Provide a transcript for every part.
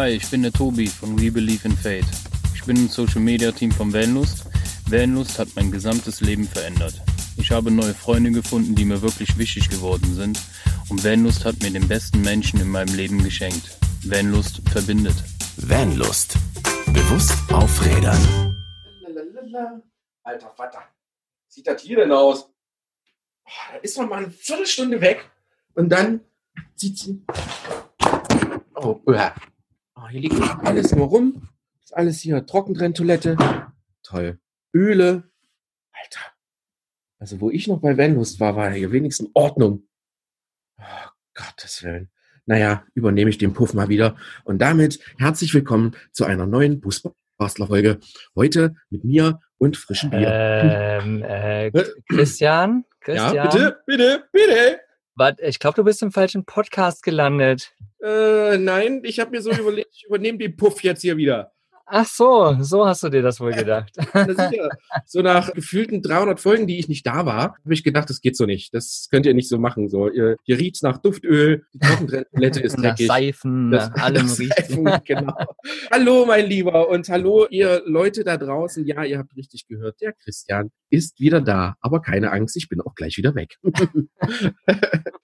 Hi, ich bin der Tobi von We Believe in Fate. Ich bin im Social Media Team von Vanlust. Vanlust hat mein gesamtes Leben verändert. Ich habe neue Freunde gefunden, die mir wirklich wichtig geworden sind. Und Vanlust hat mir den besten Menschen in meinem Leben geschenkt. Vanlust verbindet. Vanlust. Bewusst auf Rädern. Lalalala. Alter Vater. Sieht das hier denn aus? Oh, da ist noch mal eine Viertelstunde weg. Und dann zieht sie. Oh, uah. Oh hier liegt alles nur rum. Ist alles hier Trockentrenntoilette. Toll. Öle. Alter. Also, wo ich noch bei Vanlust war, war hier wenigstens Ordnung. Oh, Gottes Willen. Naja, übernehme ich den Puff mal wieder. Und damit herzlich willkommen zu einer neuen Busbastler-Folge. Heute mit mir und frischem Bier. Ähm, äh, Christian? Christian? ja, bitte, bitte, bitte. Warte, ich glaube, du bist im falschen Podcast gelandet. Äh, nein, ich habe mir so überlegt, ich übernehme den Puff jetzt hier wieder. Ach so, so hast du dir das wohl gedacht. So nach gefühlten 300 Folgen, die ich nicht da war, habe ich gedacht, das geht so nicht. Das könnt ihr nicht so machen. So, ihr, hier riecht's nach Duftöl, die Trockentoilette ist Nach dreckig. Seifen, Das- nach allem. Seifen, genau. Hallo, mein Lieber, und hallo, ihr Leute da draußen. Ja, ihr habt richtig gehört. Der Christian ist wieder da. Aber keine Angst, ich bin auch gleich wieder weg.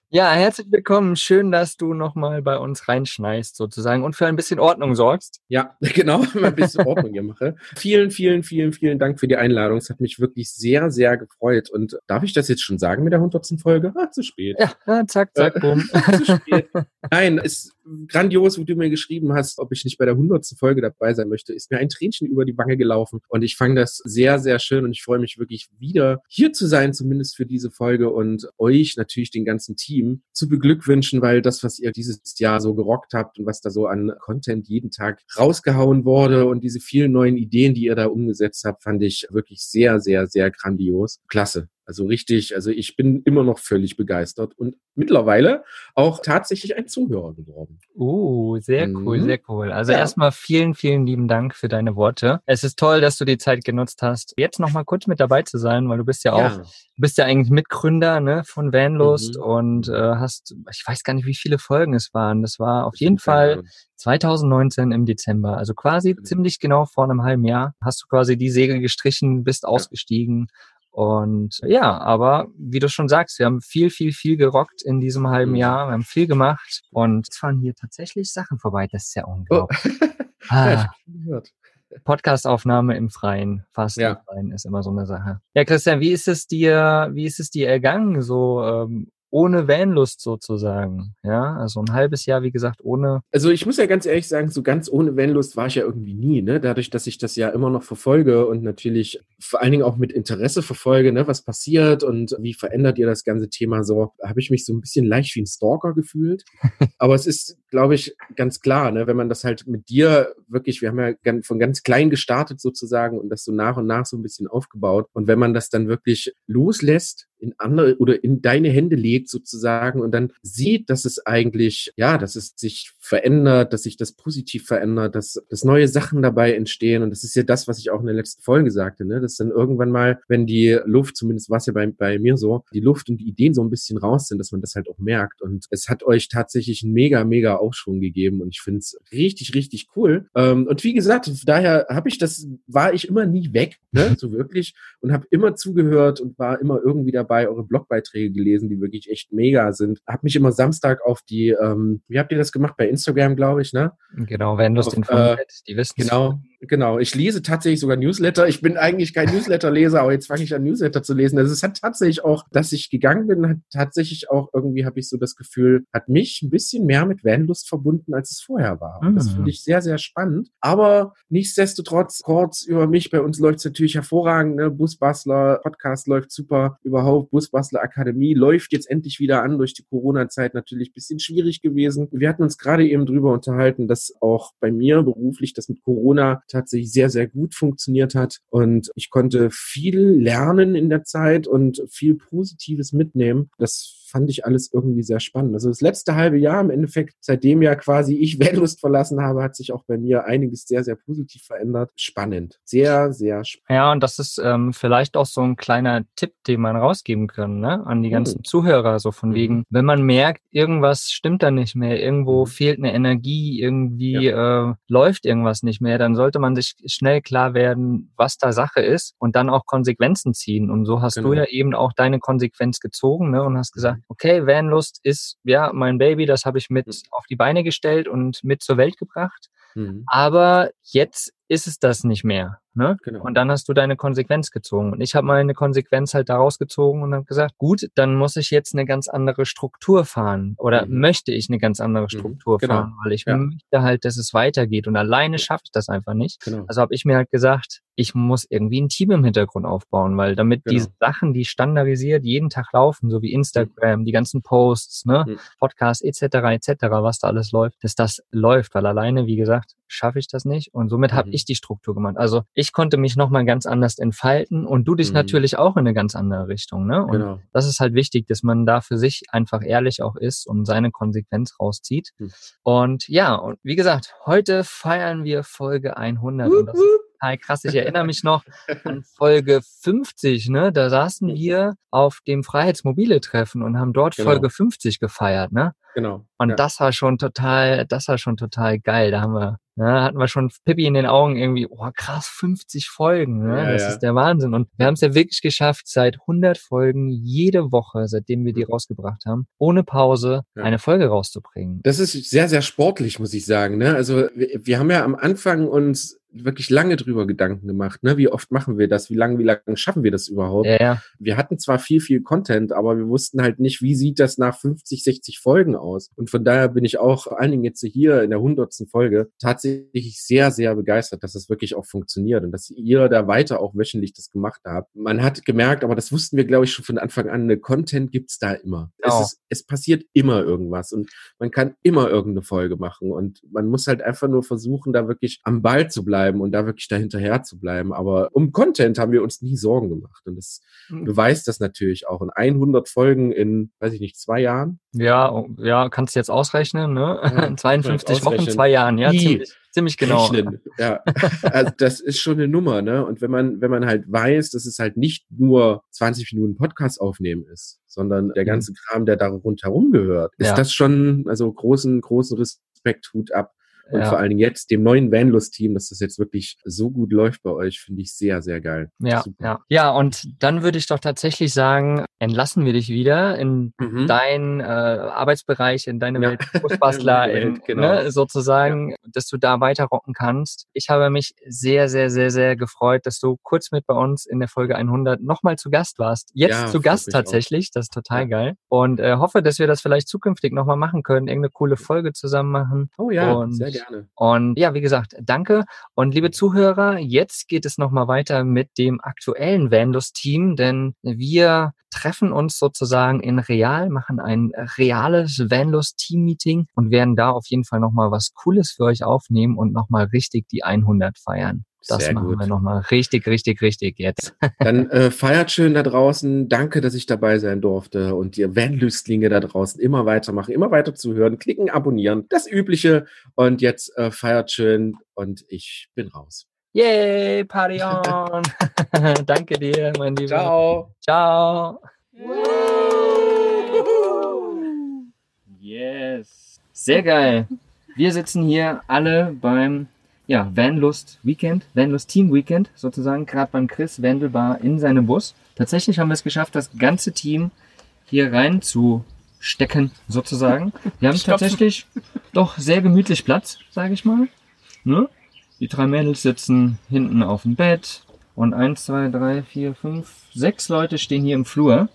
Ja, herzlich willkommen. Schön, dass du nochmal bei uns reinschneist sozusagen und für ein bisschen Ordnung sorgst. Ja, genau, ein bisschen Ordnung hier mache. Vielen, vielen, vielen, vielen Dank für die Einladung. Es hat mich wirklich sehr, sehr gefreut. Und darf ich das jetzt schon sagen mit der 100. Folge? Ah, zu spät. Ja, ja zack, zack, Äh, bumm. zu spät. Nein, ist grandios, wie du mir geschrieben hast, ob ich nicht bei der 100. Folge dabei sein möchte. Ist mir ein Tränchen über die Wange gelaufen. Und ich fand das sehr, sehr schön. Und ich freue mich wirklich wieder hier zu sein, zumindest für diese Folge und euch natürlich den ganzen Team zu beglückwünschen, weil das, was ihr dieses Jahr so gerockt habt und was da so an Content jeden Tag rausgehauen wurde und diese vielen neuen Ideen, die ihr da umgesetzt habt, fand ich wirklich sehr, sehr, sehr grandios. Klasse. Also richtig, also ich bin immer noch völlig begeistert und mittlerweile auch tatsächlich ein Zuhörer geworden. Uh, sehr cool, Mhm. sehr cool. Also Ja. erstmal vielen, vielen lieben Dank für deine Worte. Es ist toll, dass du die Zeit genutzt hast, jetzt nochmal kurz mit dabei zu sein, weil du bist ja auch, du bist ja eigentlich Mitgründer ne, von Vanlust Mhm. und äh, hast, ich weiß gar nicht, wie viele Folgen es waren. Das war auf jeden Fall 2019 im Dezember, also quasi Mhm. ziemlich genau vor einem halben Jahr, hast du quasi die Segel gestrichen, bist ausgestiegen. Und ja, aber wie du schon sagst, wir haben viel, viel, viel gerockt in diesem halben Mhm. Jahr. Wir haben viel gemacht und es fahren hier tatsächlich Sachen vorbei. Das ist ja Oh. unglaublich. Ich Ah. Podcastaufnahme im Freien, fast Ja. im Freien ist immer so eine Sache. Ja, Christian, wie ist es dir, wie ist es dir ergangen, so ähm, ohne Vanlust sozusagen? Ja, also ein halbes Jahr, wie gesagt, ohne Also ich muss ja ganz ehrlich sagen, so ganz ohne Vanlust war ich ja irgendwie nie, ne? Dadurch, dass ich das ja immer noch verfolge und natürlich vor allen Dingen auch mit Interesse verfolge, ne, was passiert und wie verändert ihr das ganze Thema so, habe ich mich so ein bisschen leicht wie ein Stalker gefühlt. Aber es ist, glaube ich, ganz klar, ne, wenn man das halt mit dir wirklich, wir haben ja von ganz klein gestartet sozusagen und das so nach und nach so ein bisschen aufgebaut. Und wenn man das dann wirklich loslässt, in andere oder in deine Hände legt sozusagen und dann sieht, dass es eigentlich, ja, dass es sich verändert, dass sich das positiv verändert, dass, dass neue Sachen dabei entstehen. Und das ist ja das, was ich auch in der letzten Folge sagte, ne? dass dann irgendwann mal, wenn die Luft, zumindest war es ja bei, bei mir so, die Luft und die Ideen so ein bisschen raus sind, dass man das halt auch merkt. Und es hat euch tatsächlich einen mega, mega Aufschwung gegeben und ich finde es richtig, richtig cool. Ähm, und wie gesagt, daher habe ich das, war ich immer nie weg, ne? so wirklich, und habe immer zugehört und war immer irgendwie dabei, eure Blogbeiträge gelesen, die wirklich echt mega sind. Hab mich immer Samstag auf die, ähm, wie habt ihr das gemacht? Bei Instagram, glaube ich, ne? Genau, Vanlust Auf, informiert, die wissen Genau, genau. Ich lese tatsächlich sogar Newsletter. Ich bin eigentlich kein Newsletter-Leser, aber jetzt fange ich an, Newsletter zu lesen. Also es hat tatsächlich auch, dass ich gegangen bin, hat tatsächlich auch irgendwie, habe ich so das Gefühl, hat mich ein bisschen mehr mit Vanlust verbunden, als es vorher war. Und das Mhm. finde ich sehr, sehr spannend. Aber nichtsdestotrotz, kurz über mich, bei uns läuft es natürlich hervorragend. Ne? Busbastler, Podcast läuft super. Überhaupt, Busbastler Akademie läuft jetzt endlich wieder an. Durch die Corona-Zeit natürlich ein bisschen schwierig gewesen. Wir hatten uns gerade eben drüber unterhalten, dass auch bei mir beruflich das mit Corona tatsächlich sehr, sehr gut funktioniert hat. Und ich konnte viel lernen in der Zeit und viel Positives mitnehmen. Das fand ich alles irgendwie sehr spannend. Also das letzte halbe Jahr im Endeffekt, seitdem ja quasi ich Vanlust verlassen habe, hat sich auch bei mir einiges sehr, sehr positiv verändert. Spannend. Sehr, sehr spannend. Ja, und das ist ähm, vielleicht auch so ein kleiner Tipp, den man rausgeben kann, ne? An die ganzen hm. Zuhörer, so von mhm. wegen, wenn man merkt, irgendwas stimmt da nicht mehr, irgendwo mhm. fehlt eine Energie, irgendwie ja. äh, läuft irgendwas nicht mehr, dann sollte man sich schnell klar werden, was da Sache ist und dann auch Konsequenzen ziehen. Und so hast genau. du ja eben auch deine Konsequenz gezogen ne, und hast gesagt, okay, Vanlust ist ja mein Baby, das habe ich mit mhm. auf die Beine gestellt und mit zur Welt gebracht. Mhm. Aber jetzt ist es das nicht mehr. Ne? Genau. Und dann hast du deine Konsequenz gezogen. Und ich habe meine Konsequenz halt daraus gezogen und habe gesagt, gut, dann muss ich jetzt eine ganz andere Struktur fahren oder mhm. möchte ich eine ganz andere mhm. Struktur mhm. genau. fahren, weil ich ja. möchte halt, dass es weitergeht. Und alleine schaffe ich das einfach nicht. Genau. Also habe ich mir halt gesagt, ich muss irgendwie ein Team im Hintergrund aufbauen, weil damit genau. diese Sachen, die standardisiert jeden Tag laufen, so wie Instagram, die ganzen Posts, ne, mhm. Podcasts etc. etc., was da alles läuft, dass das läuft, weil alleine, wie gesagt, schaffe ich das nicht. Und somit habe mhm. ich die Struktur gemacht. Also ich konnte mich nochmal ganz anders entfalten und du dich mhm. natürlich auch in eine ganz andere Richtung. Ne? Und genau. das ist halt wichtig, dass man da für sich einfach ehrlich auch ist und seine Konsequenz rauszieht. Mhm. Und ja, und wie gesagt, heute feiern wir Folge 100. und das total krass. Ich erinnere mich noch an Folge 50, ne? Da saßen wir auf dem Freiheitsmobile-Treffen und haben dort genau. Folge 50 gefeiert, ne? Genau. Und ja. das war schon total, das war schon total geil. Da haben wir, ne, hatten wir schon Pippi in den Augen irgendwie, oh krass, 50 Folgen, ne? Ja, das ja. ist der Wahnsinn. Und wir haben es ja wirklich geschafft, seit 100 Folgen jede Woche, seitdem wir die mhm. rausgebracht haben, ohne Pause eine Folge rauszubringen. Das ist sehr, sehr sportlich, muss ich sagen. Ne? Also wir, wir haben ja am Anfang uns wirklich lange drüber Gedanken gemacht. Ne? Wie oft machen wir das? Wie lange, wie lange schaffen wir das überhaupt? Ja, ja. Wir hatten zwar viel, viel Content, aber wir wussten halt nicht, wie sieht das nach 50, 60 Folgen aus. Und von daher bin ich auch vor allen Dingen jetzt hier in der hundertsten Folge tatsächlich sehr, sehr begeistert, dass das wirklich auch funktioniert und dass ihr da weiter auch wöchentlich das gemacht habt. Man hat gemerkt, aber das wussten wir, glaube ich, schon von Anfang an, eine Content gibt's da immer. Genau. Es, ist, es passiert immer irgendwas und man kann immer irgendeine Folge machen und man muss halt einfach nur versuchen, da wirklich am Ball zu bleiben bleiben und da wirklich dahinterher zu bleiben. Aber um Content haben wir uns nie Sorgen gemacht. Und das mhm. beweist das natürlich auch. In 100 Folgen in, weiß ich nicht, zwei Jahren. Ja, oh, ja, kannst du jetzt ausrechnen, ne? Ja, 52 Wochen, zwei Jahren, ja, ziemlich, ziemlich genau. Rechnen. Ja, also das ist schon eine Nummer, ne? Und wenn man, wenn man halt weiß, dass es halt nicht nur 20 Minuten Podcast aufnehmen ist, sondern der mhm. ganze Kram, der da rundherum gehört, ist ja. das schon, also großen, großen Respekt, Hut ab. Und ja. vor allen Dingen jetzt dem neuen Vanlust-Team, dass das jetzt wirklich so gut läuft bei euch, finde ich sehr, sehr geil. Ja, ja. Ja, und dann würde ich doch tatsächlich sagen, entlassen wir dich wieder in mhm. deinen äh, Arbeitsbereich, in deine ja. Welt, Fußbastler, in, genau. ne, sozusagen, ja. dass du da weiter rocken kannst. Ich habe mich sehr, sehr, sehr, sehr gefreut, dass du kurz mit bei uns in der Folge 100 nochmal zu Gast warst. Jetzt ja, zu Gast tatsächlich, auch. das ist total geil. Und äh, hoffe, dass wir das vielleicht zukünftig nochmal machen können, irgendeine coole Folge zusammen machen. Oh ja, und sehr gerne. Und ja, wie gesagt, danke. Und liebe Zuhörer, jetzt geht es nochmal weiter mit dem aktuellen Vanlust-Team, denn wir treffen uns sozusagen in real, machen ein reales Vanlust-Team-Meeting und werden da auf jeden Fall nochmal was Cooles für euch aufnehmen und nochmal richtig die 100 feiern. Das Sehr machen gut. wir nochmal richtig, richtig, richtig jetzt. Dann äh, feiert schön da draußen. Danke, dass ich dabei sein durfte. Und ihr Vanlüstlinge da draußen immer weitermachen, immer weiter zuhören, klicken, abonnieren. Das Übliche. Und jetzt äh, feiert schön und ich bin raus. Yay, Party on! Danke dir, mein Lieber. Ciao. Ciao. Yes. Sehr geil. Wir sitzen hier alle beim ja, Vanlust Weekend, Vanlust Team Weekend sozusagen, gerade beim Chris Wendelbar in seinem Bus. Tatsächlich haben wir es geschafft, das ganze Team hier rein zu stecken, sozusagen. Wir haben tatsächlich doch sehr gemütlich Platz, sage ich mal. Ne? Die drei Mädels sitzen hinten auf dem Bett und eins, zwei, drei, vier, fünf, sechs Leute stehen hier im Flur.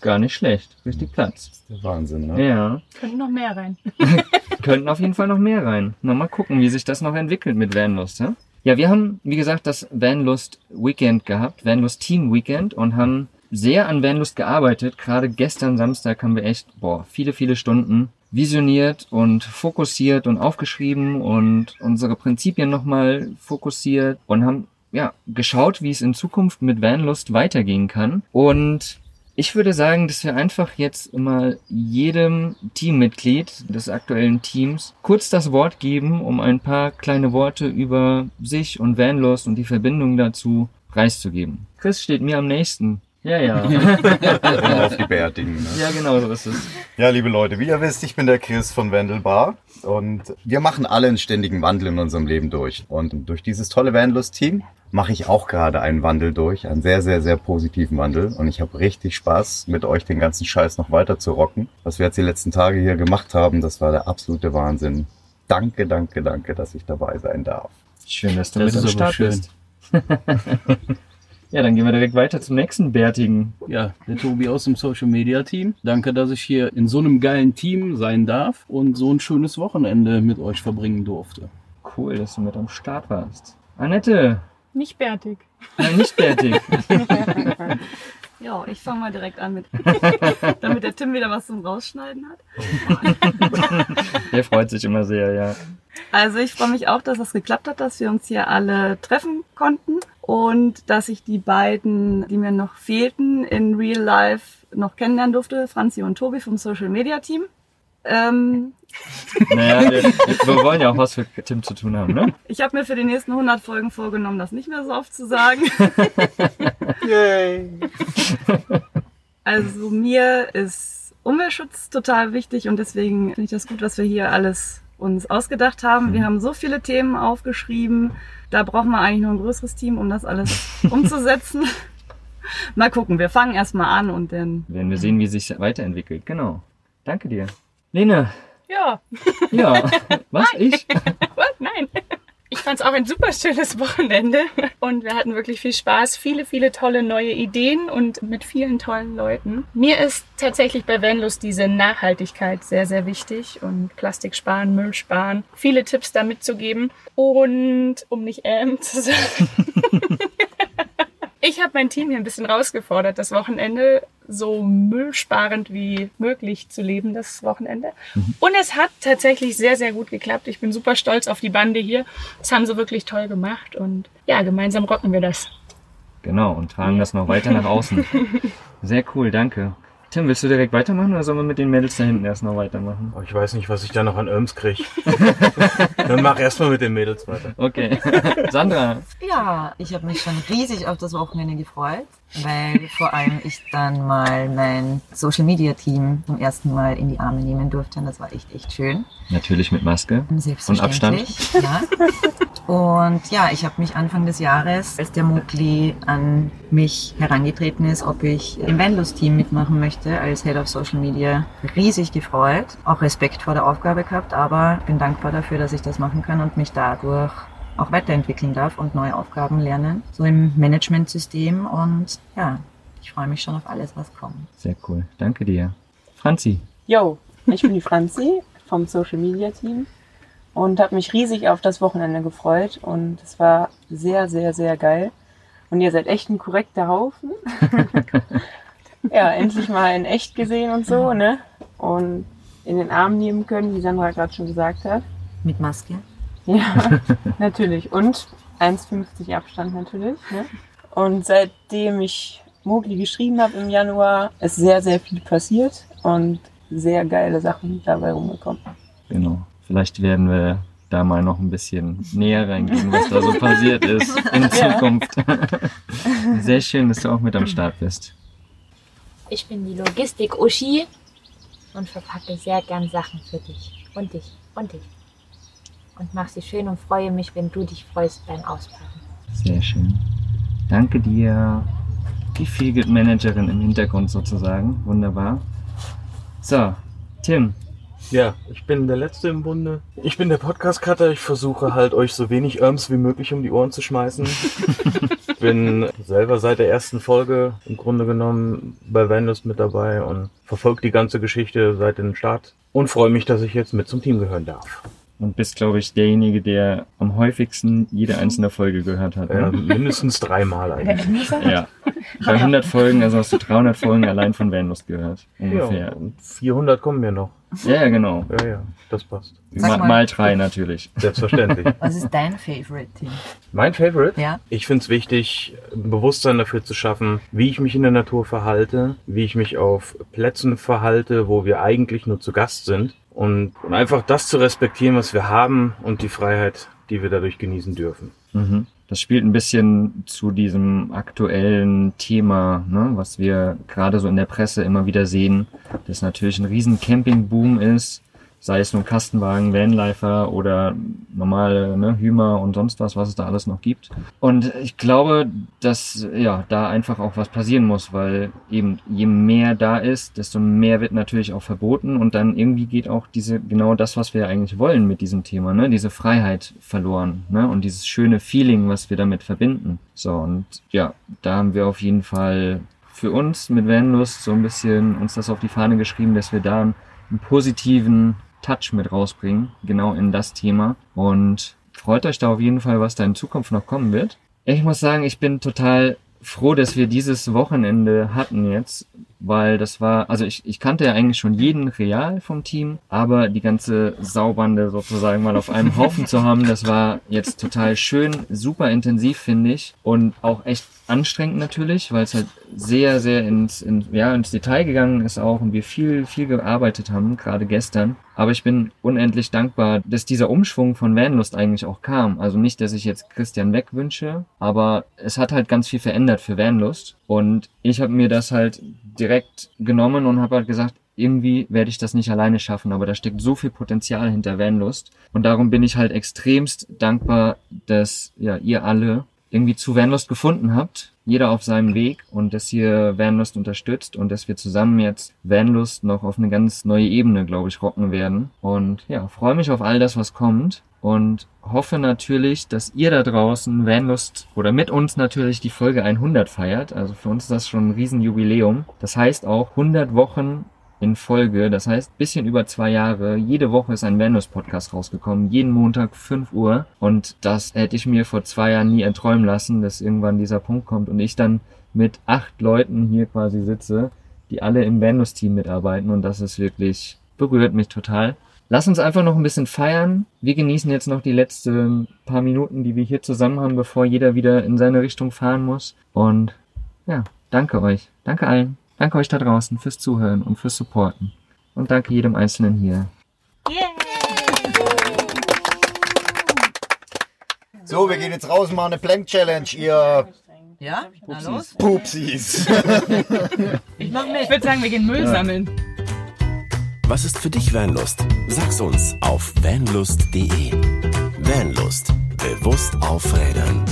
Gar nicht schlecht. Richtig Platz. Das ist der Wahnsinn, ne? Ja. Könnten noch mehr rein. Könnten auf jeden Fall noch mehr rein. Na, mal gucken, wie sich das noch entwickelt mit Vanlust, ja? Ja, wir haben, wie gesagt, das Vanlust Weekend gehabt, Vanlust Team Weekend und haben sehr an Vanlust gearbeitet. Gerade gestern Samstag haben wir echt, boah, viele, viele Stunden visioniert und fokussiert und aufgeschrieben und unsere Prinzipien nochmal fokussiert und haben ja geschaut, wie es in Zukunft mit Vanlust weitergehen kann. Und Ich würde sagen, dass wir einfach jetzt mal jedem Teammitglied des aktuellen Teams kurz das Wort geben, um ein paar kleine Worte über sich und Vanlost und die Verbindung dazu preiszugeben. Chris steht mir am nächsten. Ja, ja. auf die Bärtigen. Ne? Ja, genau so ist es. Ja, liebe Leute, wie ihr wisst, ich bin der Chris von Wandelbar und wir machen alle einen ständigen Wandel in unserem Leben durch. Und durch dieses tolle Vanlust-Team mache ich auch gerade einen Wandel durch, einen sehr, sehr, sehr positiven Wandel. Und ich habe richtig Spaß, mit euch den ganzen Scheiß noch weiter zu rocken. Was wir jetzt die letzten Tage hier gemacht haben, das war der absolute Wahnsinn. Danke, danke, danke, dass ich dabei sein darf. Schön, dass du das mit am Start schön. bist. Ja, dann gehen wir direkt weiter zum nächsten Bärtigen. Ja, der Tobi aus dem Social Media Team. Danke, dass ich hier in so einem geilen Team sein darf und so ein schönes Wochenende mit euch verbringen durfte. Cool, dass du mit am Start warst. Annette. Nicht bärtig. Nein, nicht bärtig. ja, ich fange mal direkt an mit, damit der Tim wieder was zum Rausschneiden hat. der freut sich immer sehr, ja. Also ich freue mich auch, dass das geklappt hat, dass wir uns hier alle treffen konnten und dass ich die beiden, die mir noch fehlten, in Real Life noch kennenlernen durfte, Franzi und Tobi vom Social Media Team. Ähm, naja, wir, wir, wollen ja auch was für Tim zu tun haben, ne? Ich habe mir für die nächsten 100 Folgen vorgenommen, das nicht mehr so oft zu sagen. Yay! Also mir ist Umweltschutz total wichtig und deswegen finde ich das gut, was wir hier alles uns ausgedacht haben. Wir mhm. haben so viele Themen aufgeschrieben. Da brauchen wir eigentlich noch ein größeres Team, um das alles umzusetzen. mal gucken, wir fangen erstmal an und dann. Werden wir sehen, wie sich weiterentwickelt. Genau. Danke dir. Lene. Ja. Ja. Was? Ich? Was? Nein. Ich fand es auch ein super schönes Wochenende und wir hatten wirklich viel Spaß, viele, viele tolle neue Ideen und mit vielen tollen Leuten. Mir ist tatsächlich bei Vanlust diese Nachhaltigkeit sehr, sehr wichtig und Plastik sparen, Müll sparen, viele Tipps da mitzugeben und um nicht ähm zu sagen. Ich habe mein Team hier ein bisschen rausgefordert, das Wochenende so müllsparend wie möglich zu leben, das Wochenende. Mhm. Und es hat tatsächlich sehr, sehr gut geklappt. Ich bin super stolz auf die Bande hier. Das haben sie wirklich toll gemacht und ja, gemeinsam rocken wir das. Genau, und tragen das noch weiter nach außen. Sehr cool, danke. Tim, willst du direkt weitermachen oder sollen wir mit den Mädels da hinten erst noch weitermachen? Oh, ich weiß nicht, was ich da noch an Irms kriege. Dann mach erstmal mit den Mädels weiter. Okay. Sandra. Ja, ich habe mich schon riesig auf das Wochenende gefreut weil vor allem ich dann mal mein Social Media Team zum ersten Mal in die Arme nehmen durfte und das war echt, echt schön. Natürlich mit Maske und Abstand. Ja. Und ja, ich habe mich Anfang des Jahres, als der Mutli an mich herangetreten ist, ob ich im Vanlust-Team mitmachen möchte als Head of Social Media, riesig gefreut. Auch Respekt vor der Aufgabe gehabt, aber bin dankbar dafür, dass ich das machen kann und mich dadurch auch weiterentwickeln darf und neue Aufgaben lernen, so im Managementsystem. Und ja, ich freue mich schon auf alles, was kommt. Sehr cool. Danke dir. Franzi. Yo, ich bin die Franzi vom Social Media Team und habe mich riesig auf das Wochenende gefreut und es war sehr, sehr, sehr geil. Und ihr seid echt ein korrekter Haufen. ja, endlich mal in echt gesehen und so, ne? Und in den Arm nehmen können, wie Sandra gerade schon gesagt hat. Mit Maske. Ja, natürlich. Und 1,50 Abstand natürlich. Ne? Und seitdem ich Mogli geschrieben habe im Januar, ist sehr, sehr viel passiert und sehr geile Sachen dabei rumgekommen. Genau. Vielleicht werden wir da mal noch ein bisschen näher reingehen, was da so passiert ist in Zukunft. Sehr schön, dass du auch mit am Start bist. Ich bin die Logistik-Uschi und verpacke sehr gern Sachen für dich und dich und dich und mach sie schön und freue mich, wenn du dich freust beim Auspacken. Sehr schön. Danke dir. Die Feelgood Managerin im Hintergrund sozusagen. Wunderbar. So, Tim. Ja, ich bin der Letzte im Bunde. Ich bin der Podcast-Cutter. Ich versuche halt euch so wenig Irms wie möglich um die Ohren zu schmeißen. bin selber seit der ersten Folge im Grunde genommen bei Vandus mit dabei und verfolge die ganze Geschichte seit dem Start und freue mich, dass ich jetzt mit zum Team gehören darf und bist, glaube ich, derjenige, der am häufigsten jede einzelne Folge gehört hat. Ja, mindestens dreimal eigentlich. ja. Bei 100 Folgen, also hast du 300 Folgen allein von Vanlust gehört. Ungefähr. Ja, und 400 kommen mir noch. Ja, genau. Ja, ja, das passt. Mal. mal drei natürlich. Selbstverständlich. Was ist dein Favorite Team? Mein Favorite? Ja. Ich finde es wichtig, ein Bewusstsein dafür zu schaffen, wie ich mich in der Natur verhalte, wie ich mich auf Plätzen verhalte, wo wir eigentlich nur zu Gast sind. Und, und einfach das zu respektieren, was wir haben und die Freiheit, die wir dadurch genießen dürfen. Mhm. Das spielt ein bisschen zu diesem aktuellen Thema, ne, was wir gerade so in der Presse immer wieder sehen, dass natürlich ein riesen Campingboom ist, sei es nun Kastenwagen, Vanlifer oder normale ne, Hümer und sonst was, was es da alles noch gibt. Und ich glaube, dass ja da einfach auch was passieren muss, weil eben je mehr da ist, desto mehr wird natürlich auch verboten und dann irgendwie geht auch diese genau das, was wir eigentlich wollen mit diesem Thema, ne, diese Freiheit verloren, ne, und dieses schöne Feeling, was wir damit verbinden. So und ja, da haben wir auf jeden Fall für uns mit Vanlust so ein bisschen uns das auf die Fahne geschrieben, dass wir da einen positiven Touch mit rausbringen, genau in das Thema. Und freut euch da auf jeden Fall, was da in Zukunft noch kommen wird. Ich muss sagen, ich bin total froh, dass wir dieses Wochenende hatten jetzt, weil das war, also ich, ich kannte ja eigentlich schon jeden real vom Team, aber die ganze Saubande sozusagen mal auf einem Haufen zu haben, das war jetzt total schön, super intensiv finde ich und auch echt anstrengend natürlich, weil es halt sehr, sehr ins, in, ja, ins Detail gegangen ist auch und wir viel, viel gearbeitet haben, gerade gestern. Aber ich bin unendlich dankbar, dass dieser Umschwung von Vanlust eigentlich auch kam. Also nicht, dass ich jetzt Christian wegwünsche, aber es hat halt ganz viel verändert für Vanlust. Und ich habe mir das halt direkt genommen und habe halt gesagt, irgendwie werde ich das nicht alleine schaffen, aber da steckt so viel Potenzial hinter Vanlust. Und darum bin ich halt extremst dankbar, dass ja ihr alle irgendwie zu Vanlust gefunden habt, jeder auf seinem Weg und dass ihr Vanlust unterstützt und dass wir zusammen jetzt Vanlust noch auf eine ganz neue Ebene, glaube ich, rocken werden. Und ja, freue mich auf all das, was kommt und hoffe natürlich, dass ihr da draußen Vanlust oder mit uns natürlich die Folge 100 feiert. Also für uns ist das schon ein Riesenjubiläum. Das heißt auch 100 Wochen in Folge, das heißt bisschen über zwei Jahre. Jede Woche ist ein Vanlust-Podcast rausgekommen, jeden Montag 5 Uhr. Und das hätte ich mir vor zwei Jahren nie erträumen lassen, dass irgendwann dieser Punkt kommt und ich dann mit acht Leuten hier quasi sitze, die alle im Vanlust-Team mitarbeiten. Und das ist wirklich, berührt mich total. Lass uns einfach noch ein bisschen feiern. Wir genießen jetzt noch die letzten paar Minuten, die wir hier zusammen haben, bevor jeder wieder in seine Richtung fahren muss. Und ja, danke euch. Danke allen. Danke euch da draußen fürs Zuhören und fürs Supporten. Und danke jedem Einzelnen hier. So, wir gehen jetzt raus und machen eine Plank Challenge, ihr Ja? Na los? Pupsis. Ich mach mit. Ich würde sagen, wir gehen Müll sammeln. Was ist für dich Vanlust? Sag's uns auf vanlust.de. Vanlust. Bewusst aufrädern.